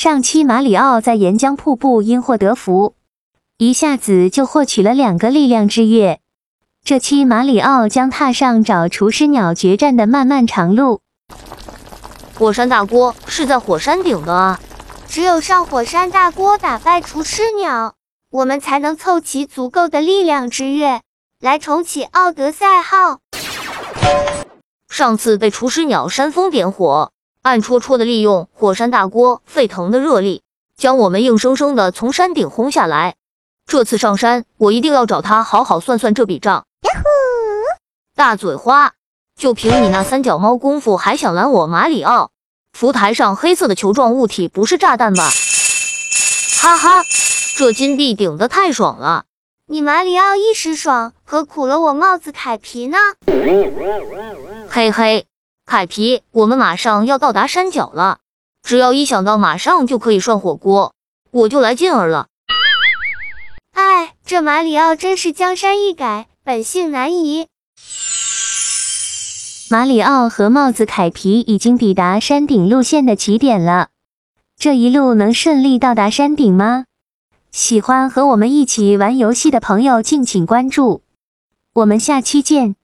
上期马里奥在岩浆瀑布因祸得福，一下子就获取了两个力量之月。这期马里奥将踏上找厨师鸟决战的漫漫长路。火山大锅是在火山顶的啊！只有上火山大锅打败厨师鸟，我们才能凑齐足够的力量之月，来重启奥德赛号。上次被厨师鸟煽风点火，暗戳戳的利用火山大锅沸腾的热力，将我们硬生生的从山顶轰下来。这次上山，我一定要找他好好算算这笔账。呀呼！大嘴花，就凭你那三脚猫功夫，还想拦我马里奥？浮台上黑色的球状物体不是炸弹吧？哈哈，这金币顶的太爽了！你马里奥一时爽，何苦了我帽子凯皮呢？嘿嘿，凯皮，我们马上要到达山脚了，只要一想到马上就可以涮火锅，我就来劲儿了。哎，这马里奥真是江山易改，本性难移。马里奥和帽子凯皮已经抵达山顶路线的起点了，这一路能顺利到达山顶吗？喜欢和我们一起玩游戏的朋友，敬请关注，我们下期见。